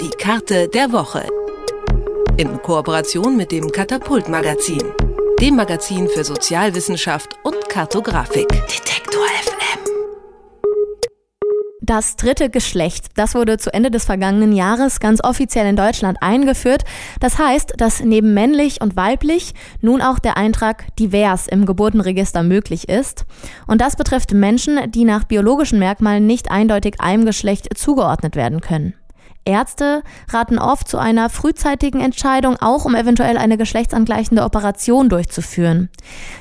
Die Karte der Woche. In Kooperation mit dem Katapult Magazin, dem Magazin für Sozialwissenschaft und Kartografik. Detektor FM. Das dritte Geschlecht, das wurde zu Ende des vergangenen Jahres ganz offiziell in Deutschland eingeführt. Das heißt, dass neben männlich und weiblich nun auch der Eintrag divers im Geburtenregister möglich ist. Und das betrifft Menschen, die nach biologischen Merkmalen nicht eindeutig einem Geschlecht zugeordnet werden können. Ärzte raten oft zu einer frühzeitigen Entscheidung, auch um eventuell eine geschlechtsangleichende Operation durchzuführen.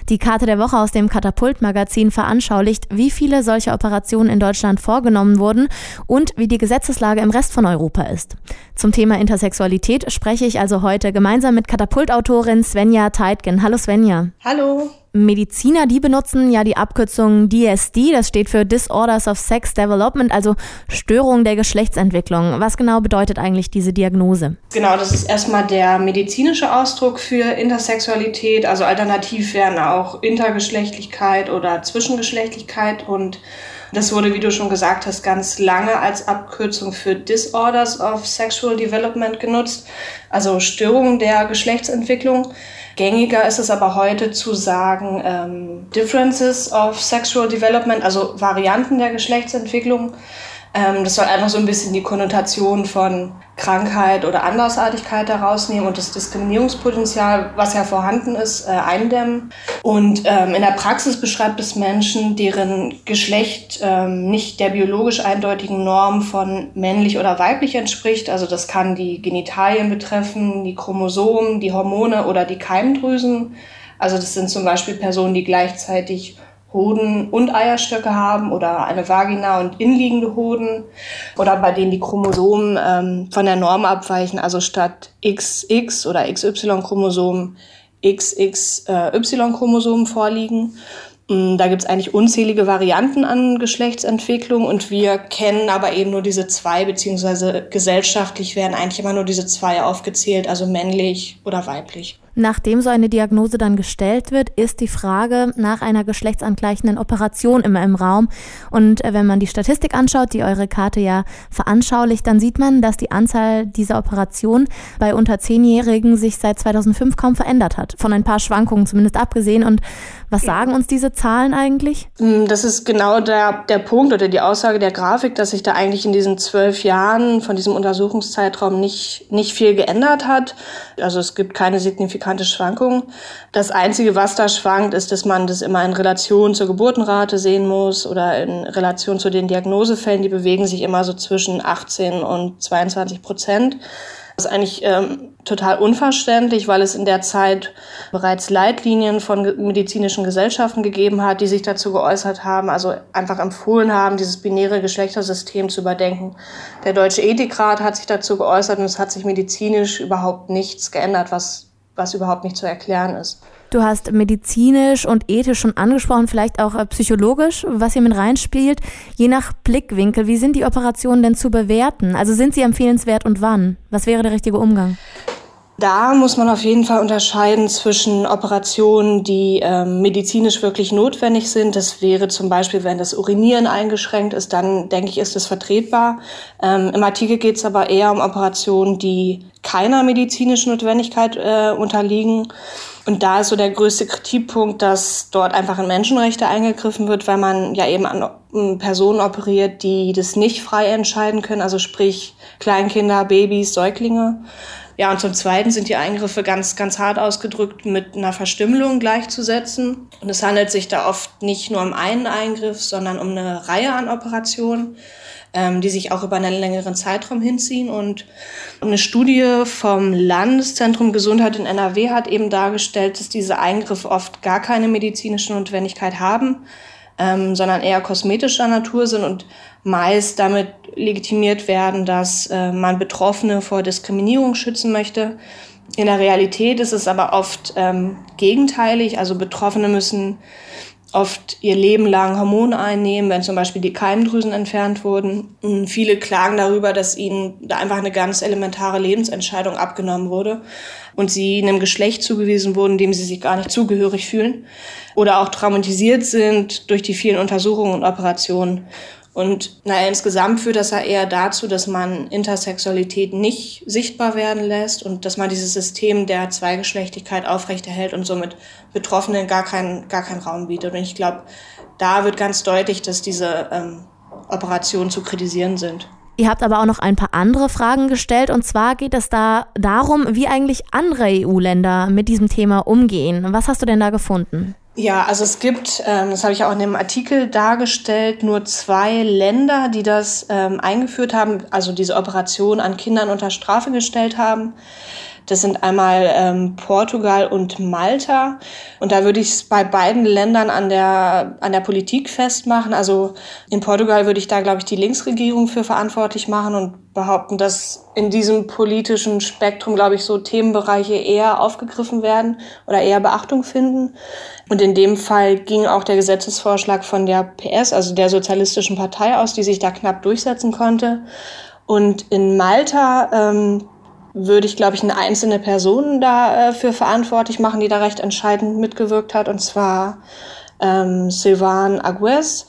Die Karte der Woche aus dem Katapult-Magazin veranschaulicht, wie viele solche Operationen in Deutschland vorgenommen wurden und wie die Gesetzeslage im Rest von Europa ist. Zum Thema Intersexualität spreche ich also heute gemeinsam mit Katapult-Autorin Svenja Teitgen. Hallo Svenja. Hallo. Mediziner, die benutzen ja die Abkürzung DSD, das steht für Disorders of Sex Development, also Störung der Geschlechtsentwicklung. Was genau bedeutet eigentlich diese Diagnose? Genau, das ist erstmal der medizinische Ausdruck für Intersexualität, also alternativ wären auch Intergeschlechtlichkeit oder Zwischengeschlechtlichkeit und das wurde, wie du schon gesagt hast, ganz lange als Abkürzung für Disorders of Sexual Development genutzt, also Störungen der Geschlechtsentwicklung. Gängiger ist es aber heute zu sagen ähm, Differences of Sexual Development, also Varianten der Geschlechtsentwicklung. Ähm, das soll einfach so ein bisschen die Konnotation von Krankheit oder Andersartigkeit herausnehmen und das Diskriminierungspotenzial, was ja vorhanden ist, äh, eindämmen. Und ähm, in der Praxis beschreibt es Menschen, deren Geschlecht ähm, nicht der biologisch eindeutigen Norm von männlich oder weiblich entspricht. Also das kann die Genitalien betreffen, die Chromosomen, die Hormone oder die Keimdrüsen. Also das sind zum Beispiel Personen, die gleichzeitig Hoden und Eierstöcke haben oder eine Vagina und innenliegende Hoden oder bei denen die Chromosomen ähm, von der Norm abweichen, also statt XX oder XY-Chromosomen XXY-Chromosomen vorliegen. Mm, da gibt es eigentlich unzählige Varianten an Geschlechtsentwicklung und wir kennen aber eben nur diese zwei, beziehungsweise gesellschaftlich werden eigentlich immer nur diese zwei aufgezählt, also männlich oder weiblich. Nachdem so eine Diagnose dann gestellt wird, ist die Frage nach einer geschlechtsangleichenden Operation immer im Raum. Und äh, wenn man die Statistik anschaut, die eure Karte ja veranschaulicht, dann sieht man, dass die Anzahl dieser Operationen bei unter Zehnjährigen sich seit 2005 kaum verändert hat. Von ein paar Schwankungen zumindest abgesehen. Und was sagen uns diese Zahlen eigentlich? Mm, das ist genau der, der Punkt oder die Aussage der Grafik, dass sich da eigentlich in diesen zwölf Jahren von diesem Untersuchungszeitraum nicht, nicht viel geändert hat. Also es gibt keine signifikante signifikante Schwankungen. Das Einzige, was da schwankt, ist, dass man das immer in Relation zur Geburtenrate sehen muss oder in Relation zu den Diagnosefällen. Die bewegen sich immer so zwischen 18 und 22 Prozent. Das ist eigentlich ähm, total unverständlich, weil es in der Zeit bereits Leitlinien von medizinischen Gesellschaften gegeben hat, die sich dazu geäußert haben, also einfach empfohlen haben, dieses binäre Geschlechtersystem zu überdenken. Der Deutsche Ethikrat hat sich dazu geäußert und es hat sich medizinisch überhaupt nichts geändert, was was überhaupt nicht zu erklären ist. Du hast medizinisch und ethisch schon angesprochen, vielleicht auch äh, psychologisch, was hier mit reinspielt. Je nach Blickwinkel, wie sind die Operationen denn zu bewerten? Also sind sie empfehlenswert und wann? Was wäre der richtige Umgang? Da muss man auf jeden Fall unterscheiden zwischen Operationen, die ähm, medizinisch wirklich notwendig sind. Das wäre zum Beispiel, wenn das Urinieren eingeschränkt ist, dann denke ich, ist das vertretbar. Ähm, Im Artikel geht es aber eher um Operationen, die keiner medizinischen Notwendigkeit äh, unterliegen. Und da ist so der größte Kritikpunkt, dass dort einfach in Menschenrechte eingegriffen wird, weil man ja eben an Personen operiert, die das nicht frei entscheiden können, also sprich Kleinkinder, Babys, Säuglinge. Ja, und zum Zweiten sind die Eingriffe ganz, ganz hart ausgedrückt mit einer Verstümmelung gleichzusetzen. Und es handelt sich da oft nicht nur um einen Eingriff, sondern um eine Reihe an Operationen, ähm, die sich auch über einen längeren Zeitraum hinziehen. Und eine Studie vom Landeszentrum Gesundheit in NRW hat eben dargestellt, dass diese Eingriffe oft gar keine medizinische Notwendigkeit haben, ähm, sondern eher kosmetischer Natur sind und meist damit legitimiert werden, dass äh, man Betroffene vor Diskriminierung schützen möchte. In der Realität ist es aber oft ähm, gegenteilig. Also Betroffene müssen oft ihr Leben lang Hormone einnehmen, wenn zum Beispiel die Keimdrüsen entfernt wurden. Und viele klagen darüber, dass ihnen da einfach eine ganz elementare Lebensentscheidung abgenommen wurde und sie einem Geschlecht zugewiesen wurden, dem sie sich gar nicht zugehörig fühlen oder auch traumatisiert sind durch die vielen Untersuchungen und Operationen. Und naja, insgesamt führt das ja eher dazu, dass man Intersexualität nicht sichtbar werden lässt und dass man dieses System der Zweigeschlechtigkeit aufrechterhält und somit Betroffenen gar keinen gar keinen Raum bietet. Und ich glaube, da wird ganz deutlich, dass diese ähm, Operationen zu kritisieren sind. Ihr habt aber auch noch ein paar andere Fragen gestellt und zwar geht es da darum, wie eigentlich andere EU-Länder mit diesem Thema umgehen. Was hast du denn da gefunden? Ja, also es gibt, ähm, das habe ich auch in dem Artikel dargestellt, nur zwei Länder, die das ähm, eingeführt haben, also diese Operation an Kindern unter Strafe gestellt haben. Das sind einmal ähm, Portugal und Malta. Und da würde ich es bei beiden Ländern an der, an der Politik festmachen. Also in Portugal würde ich da, glaube ich, die Linksregierung für verantwortlich machen und behaupten, dass in diesem politischen Spektrum, glaube ich, so Themenbereiche eher aufgegriffen werden oder eher Beachtung finden. Und in dem Fall ging auch der Gesetzesvorschlag von der PS, also der Sozialistischen Partei aus, die sich da knapp durchsetzen konnte. Und in Malta ähm, würde ich, glaube ich, eine einzelne Person dafür äh, verantwortlich machen, die da recht entscheidend mitgewirkt hat, und zwar ähm, Sylvain Agues.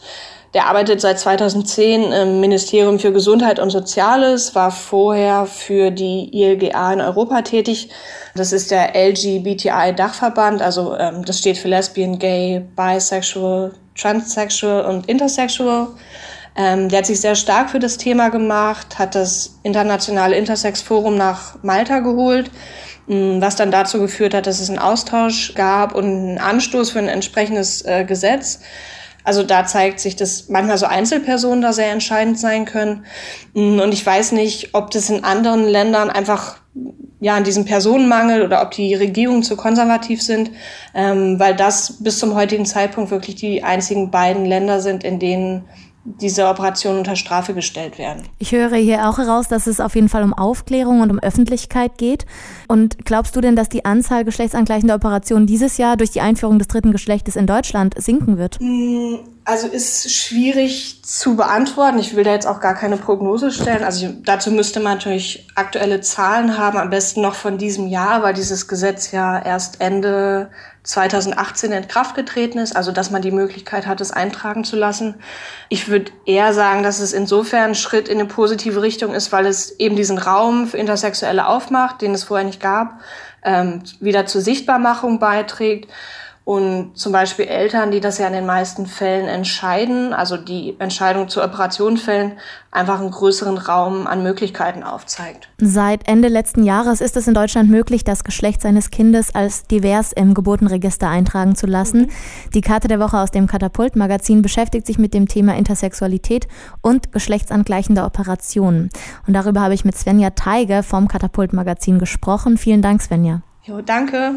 Der arbeitet seit 2010 im Ministerium für Gesundheit und Soziales, war vorher für die ILGA in Europa tätig. Das ist der LGBTI-Dachverband, also ähm, das steht für Lesbian, Gay, Bisexual, Transsexual und Intersexual. Ähm, der hat sich sehr stark für das Thema gemacht, hat das internationale Intersex-Forum nach Malta geholt, mm, was dann dazu geführt hat, dass es einen Austausch gab und einen Anstoß für ein entsprechendes äh, Gesetz. Also da zeigt sich, dass manchmal so Einzelpersonen da sehr entscheidend sein können. Mm, und ich weiß nicht, ob das in anderen Ländern einfach ja an diesem Personenmangel oder ob die Regierungen zu konservativ sind, ähm, weil das bis zum heutigen Zeitpunkt wirklich die einzigen beiden Länder sind, in denen diese Operationen unter Strafe gestellt werden. Ich höre hier auch heraus, dass es auf jeden Fall um Aufklärung und um Öffentlichkeit geht. Und glaubst du denn, dass die Anzahl geschlechtsangleichender Operationen dieses Jahr durch die Einführung des dritten Geschlechtes in Deutschland sinken wird? Also ist schwierig zu beantworten. Ich will da jetzt auch gar keine Prognose stellen. Also dazu müsste man natürlich aktuelle Zahlen haben, am besten noch von diesem Jahr, weil dieses Gesetz ja erst Ende 2018 in Kraft getreten ist, also dass man die Möglichkeit hat, es eintragen zu lassen. Ich würde eher sagen, dass es insofern ein Schritt in eine positive Richtung ist, weil es eben diesen Raum für Intersexuelle aufmacht, den es vorher nicht gab, ähm, wieder zur Sichtbarmachung beiträgt und zum Beispiel Eltern, die das ja in den meisten Fällen entscheiden, also die Entscheidung zur Operation fällen, einfach einen größeren Raum an Möglichkeiten aufzeigt. Seit Ende letzten Jahres ist es in Deutschland möglich, das Geschlecht seines Kindes als divers im Geburtenregister eintragen zu lassen. Mhm. Die Karte der Woche aus dem Katapult-Magazin beschäftigt sich mit dem Thema Intersexualität und geschlechtsangleichende Operationen. Und darüber habe ich mit Svenja Teige vom Katapult-Magazin gesprochen. Vielen Dank, Svenja. Jo, danke.